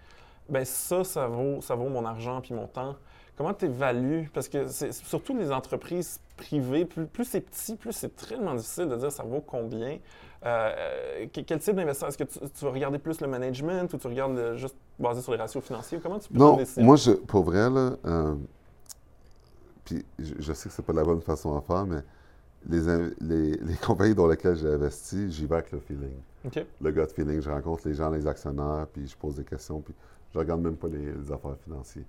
ben ça, ça vaut, ça vaut mon argent puis mon temps? Comment tu évalues? Parce que c'est surtout les entreprises privées, plus, plus c'est petit, plus c'est tellement difficile de dire ça vaut combien. Euh, quel type d'investisseur? Est-ce que tu, vas regarder plus le management ou tu regardes juste basé sur les ratios financiers? Comment tu peux Non, moi, je, pour vrai, là, euh, puis je, sais que c'est pas la bonne façon à faire, mais les, les, les compagnies dans lesquelles j'ai investi, j'y vais avec le feeling. Le gut feeling. Je rencontre les gens, les actionnaires, puis je pose des questions, puis je regarde même pas les affaires financières.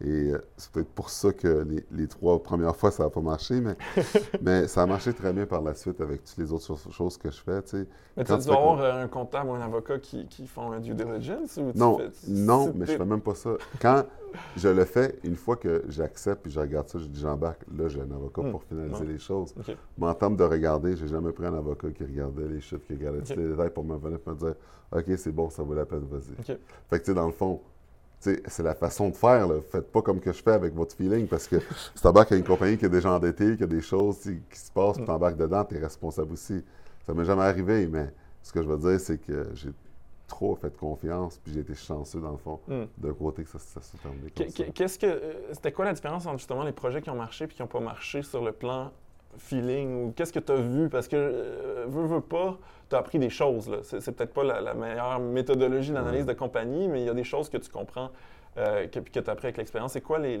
Et euh, c'est peut-être pour ça que les, trois premières fois, ça n'a pas marché, mais, mais ça a marché très bien par la suite avec toutes les autres choses que je fais. Mais tu dois avoir euh, un comptable ou un avocat qui, qui font un due diligence? Ou non, non mais je fais même pas ça. Quand je le fais, une fois que j'accepte et je regarde ça, je dis j'embarque, là j'ai un avocat hmm. pour finaliser les choses. Mais en termes de regarder, j'ai jamais pris un avocat qui regardait les chiffres, qui regardait tous les détails pour me venir me dire OK, c'est bon, ça vaut la peine, vas-y. Fait que tu sais, dans le fond, c'est la façon de faire. Là. Faites pas comme que je fais avec votre feeling parce que si tu embarques à une compagnie qui est déjà endettée, qui a des choses qui se passent, puis tu embarques dedans, tu es responsable aussi. Ça m'est jamais arrivé, mais ce que je veux dire, c'est que j'ai trop fait confiance, puis j'ai été chanceux, dans le fond, hmm. d'un côté que ça, ça se termine Qu'est-ce que. Euh, c'était quoi la différence entre justement les projets qui ont marché et qui n'ont pas marché sur le plan feeling ou qu'est-ce que tu as vu? Parce que, euh, veux, veux pas, tu as appris des choses. C'est, peut-être pas la, meilleure méthodologie d'analyse de compagnie, mais il y a des choses que tu comprends euh, que, que tu as appris avec l'expérience. C'est quoi les,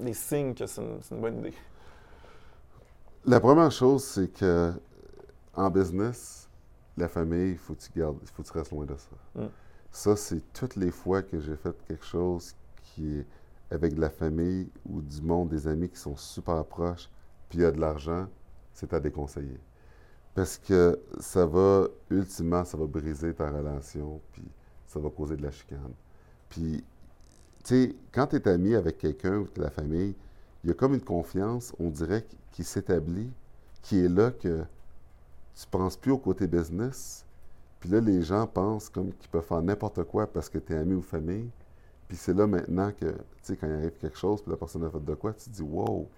les, signes que c'est une, bonne idée? La première chose, c'est que en business, la famille, il faut que tu gardes, faut que tu restes loin de ça. Mm. Ça, c'est toutes les fois que j'ai fait quelque chose qui est avec de la famille ou du monde, des amis qui sont super proches, puis il y a de l'argent, c'est à déconseiller. Parce que ça va, ultimement, ça va briser ta relation, puis ça va causer de la chicane. Puis, tu sais, quand tu es ami avec quelqu'un ou de la famille, il y a comme une confiance, on dirait, qui s'établit, qui est là que tu ne penses plus au côté business. Puis là, les gens pensent comme qu'ils peuvent faire n'importe quoi parce que tu es ami ou famille. Puis c'est là maintenant que, tu sais, quand il arrive quelque chose, puis la personne a fait de quoi, tu te dis, wow,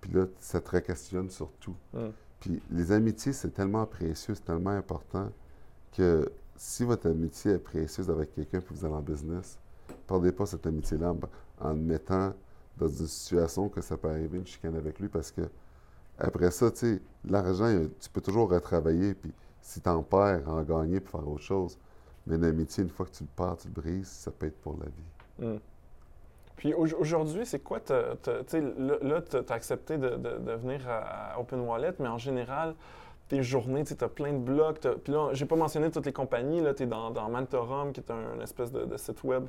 puis là, ça te questionne sur tout. Hmm. Puis les amitiés, c'est tellement précieux, c'est tellement important que si votre amitié est précieuse avec quelqu'un puis vous êtes en business, ne perdez pas cette amitié-là en, mettant dans une situation que ça peut arriver une chicane avec lui parce que après ça, tu sais, l'argent, tu peux toujours retravailler, puis si tu en perds, en gagner pour faire autre chose. Mais l'amitié, une fois que tu le perds, tu le brises, ça peut être pour la vie. Hmm. Puis aujourd'hui, c'est quoi? Tu sais, là, tu as accepté de, de, venir à Open Wallet, mais en général, tes journées, tu as plein de blogs. Puis là, j'ai pas mentionné toutes les compagnies. Tu es dans, dans Mentorum, qui est un espèce de, site web.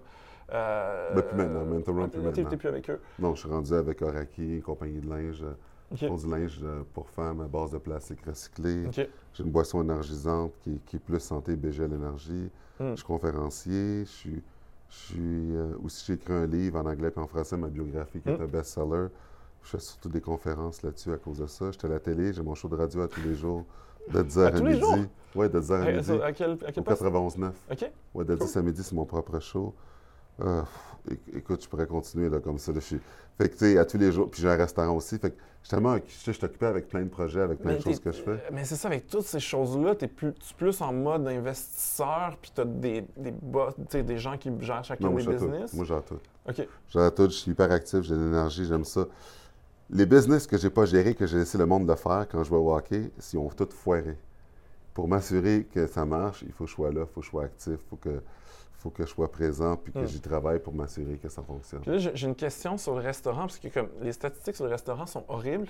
Euh, ben, plus maintenant, Mentorum, plus maintenant. Tu plus avec eux? Non, je suis rendu avec Oraki, une compagnie de linge. Okay. font du linge euh, pour femmes à base de plastique recyclé. J'ai une boisson énergisante qui, qui, est plus santé BGL Énergie. Hmm. Je suis conférencier. Je suis, suis euh, aussi, j'ai écrit un livre en anglais et en français, ma biographie, qui est hmm. un best-seller. Je fais surtout des conférences là-dessus à cause de ça. J'étais à la télé, j'ai mon show de radio à tous les jours, de 10h à, midi. Oui, de 10h à midi. À quel, à quel 91.9. OK. Oui, de 10 à midi, c'est mon propre show. Euh, écoute, je pourrais continuer là, comme ça. Là, je suis... Fait que, tu sais, à tous les jours, puis j'ai un restaurant aussi. Fait que, je suis je occupé avec plein de projets, avec plein de choses que je fais. Mais c'est ça, avec toutes ces choses-là, tu es plus, plus en mode investisseur, puis tu as des, des, des gens qui gèrent chacun des business? Moi, gère tout. OK. Gère tout, je suis hyper actif, j'ai de l'énergie, j'aime ça. Les business que j'ai pas gérés, que j'ai laissé le monde le faire quand je vais hockey, ils ont tout foiré. Pour m'assurer que ça marche, il faut que je sois là, il faut que je sois actif, il faut que faut que je sois présent puis que hmm. j'y travaille pour m'assurer que ça fonctionne. j'ai une question sur le restaurant, parce que comme, les statistiques sur le restaurant sont horribles.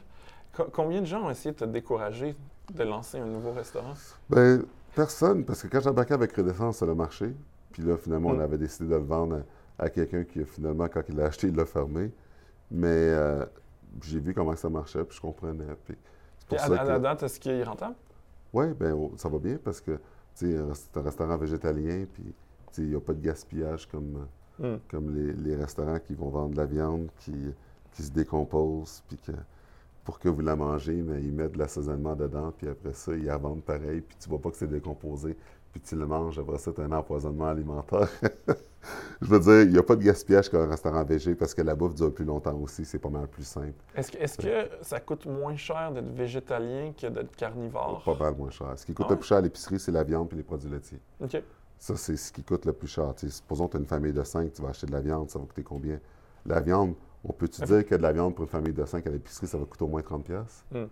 combien de gens ont essayé de te décourager de lancer un nouveau restaurant? Bien, personne, parce que quand j'ai embarqué avec Redescence, ça a marché. Puis là, finalement, on hmm. avait décidé de le vendre à, quelqu'un qui, finalement, quand il l'a acheté, il l'a fermé. Mais euh, j'ai vu comment ça marchait, puis je comprenais. Puis à, la date, est-ce qu'il est rentable? Oui, bien, ça va bien parce que, c'est un restaurant végétalien, puis il n'y a pas de gaspillage comme, hmm. comme les, restaurants qui vont vendre de la viande qui, qui se décompose, puis que pour que vous la mangez, mais ils mettent de l'assaisonnement dedans, puis après ça, ils la vendent pareil, puis tu vois pas que c'est décomposé, puis tu le manges, après ça, tu as un empoisonnement alimentaire. Je veux dire, il n'y a pas de gaspillage qu'un restaurant végé parce que la bouffe dure plus longtemps aussi, c'est pas mal plus simple. Est-ce que, est que, ça coûte moins cher d'être végétalien que d'être carnivore? Pas mal moins cher. Ce qui coûte ah le plus cher à l'épicerie, c'est la viande et les produits laitiers. OK. Ça, c'est ce qui coûte le plus cher. supposons que tu as une famille de cinq, tu vas acheter de la viande, ça va coûter combien? La viande, on peut-tu dire que de la viande pour une famille de cinq à l'épicerie, ça va coûter au moins 30$? Mm.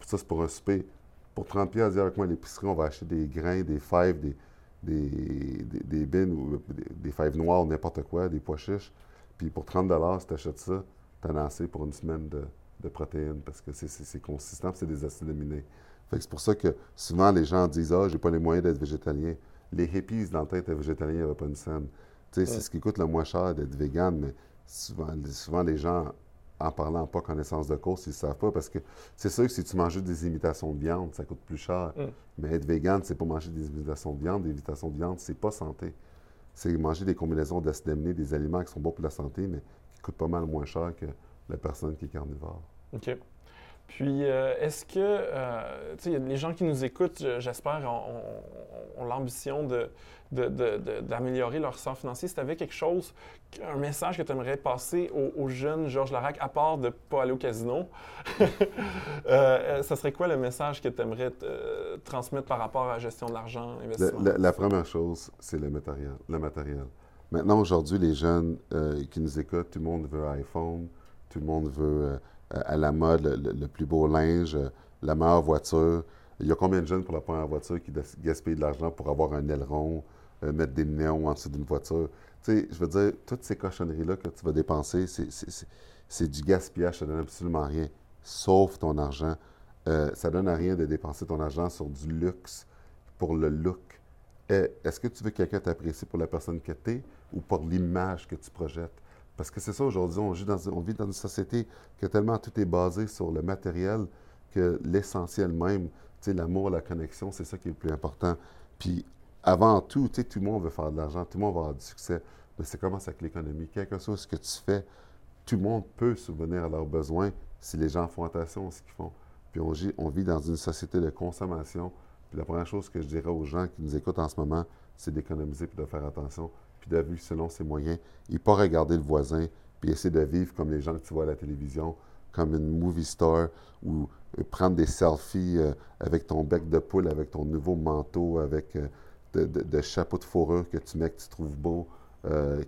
ça, c'est pour un souper. Pour 30$, dis avec moi à l'épicerie, on va acheter des grains, des fèves, des, des, des, bines ou des, fèves noires, n'importe quoi, des pois chiches. Puis pour 30$, si tu achètes ça, tu as assez pour une semaine de, de protéines parce que c'est consistant, c'est des acides aminés. c'est pour ça que souvent les gens disent Ah, j'ai pas les moyens d'être végétalien les hippies dans la tête végétalien, il n'y avait pas une scène. C'est ce qui coûte le moins cher d'être vegan, mais souvent, souvent les gens, en parlant pas connaissance de cause, ils ne savent pas parce que c'est sûr que si tu manges des imitations de viande, ça coûte plus cher. Mm. Mais être vegan, c'est pas manger des imitations de viande. Des imitations de viande, c'est pas santé. C'est manger des combinaisons aminés, des aliments qui sont bons pour la santé, mais qui coûtent pas mal moins cher que la personne qui est carnivore. OK. Puis, euh, est-ce que, euh, tu sais, les gens qui nous écoutent, j'espère, ont, l'ambition d'améliorer leur sort financier. Si tu avais quelque chose, un message que tu aimerais passer aux, jeunes Georges Larac, à part de ne pas aller au casino, euh, ça serait quoi le message que tu aimerais transmettre par rapport à la gestion de l'argent, investissement? La, la, première chose, c'est le matériel. Le matériel. Maintenant, aujourd'hui, les jeunes qui nous écoutent, tout le monde veut iPhone, tout le monde veut euh, à la mode, le, plus beau linge, euh, la meilleure voiture. Il y a combien de jeunes pour la première voiture qui gaspillent de l'argent pour avoir un aileron, euh, mettre des néons en dessous d'une voiture? Tu sais, je veux dire, toutes ces cochonneries-là que tu vas dépenser, c'est du gaspillage, ça donne absolument rien, sauf ton argent. Euh, ça donne à rien de dépenser ton argent sur du luxe pour le look. Est-ce que tu veux que quelqu'un t'apprécie pour la personne que tu es ou pour l'image que tu projettes? Parce que c'est ça aujourd'hui, on, vit dans une société que tellement tout est basé sur le matériel que l'essentiel même, l'amour, la connexion, c'est ça qui est le plus important. Puis avant tout, tout le monde veut faire de l'argent, tout le monde va avoir du succès. Mais c'est comment avec l'économie. Quelque chose ce que tu fais, tout le monde peut subvenir à leurs besoins si les gens font attention à ce qu'ils font. Puis on, on vit dans une société de consommation. Puis la première chose que je dirais aux gens qui nous écoutent en ce moment, c'est d'économiser et de faire attention de vivre selon ses moyens et pas regarder le voisin, puis essayer de vivre comme les gens que tu vois à la télévision, comme une movie star, ou euh, prendre des selfies euh, avec ton bec de poule, avec ton nouveau manteau, avec euh, de, chapeau de fourrure que tu mets, que tu trouves beau,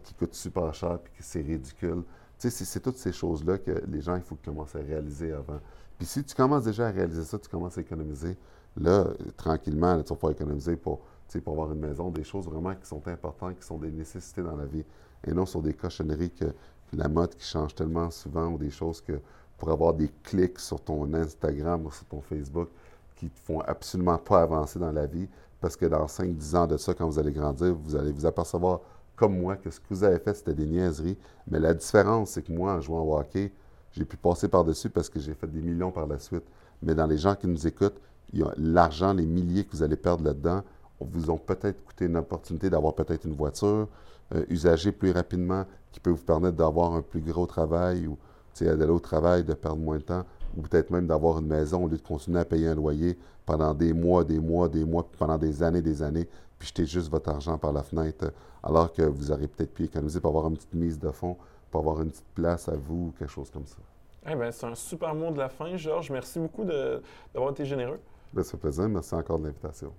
qui coûte super cher, puis que c'est ridicule. Tu sais, c'est toutes ces choses-là que les gens, il faut commencer à réaliser avant. Puis si tu commences déjà à réaliser ça, tu commences à économiser, là, tranquillement, tu vas pouvoir économiser pour, pour avoir une maison, des choses vraiment qui sont importantes, qui sont des nécessités dans la vie, et non sur des cochonneries que, la mode qui change tellement souvent ou des choses que pour avoir des clics sur ton Instagram ou sur ton Facebook qui ne te font absolument pas avancer dans la vie, parce que dans 5-10 ans de ça, quand vous allez grandir, vous allez vous apercevoir, comme moi, que ce que vous avez fait, c'était des niaiseries. Mais la différence, c'est que moi, en jouant au hockey, j'ai pu passer par-dessus parce que j'ai fait des millions par la suite. Mais dans les gens qui nous écoutent, l'argent, les milliers que vous allez perdre là-dedans, vous ont peut-être coûté une opportunité d'avoir peut-être une voiture euh, usagée plus rapidement qui peut vous permettre d'avoir un plus gros travail ou d'aller au travail, de perdre moins de temps ou peut-être même d'avoir une maison au lieu de continuer à payer un loyer pendant des mois, des mois, des mois, pendant des années, des années, puis jeter juste votre argent par la fenêtre, alors que vous auriez peut-être pu économiser pour avoir une petite mise de fonds, pour avoir une petite place à vous, ou quelque chose comme ça. Eh bien, c'est un super mot de la fin, Georges. Merci beaucoup d'avoir été généreux. Bien, ça fait plaisir. Merci encore de l'invitation.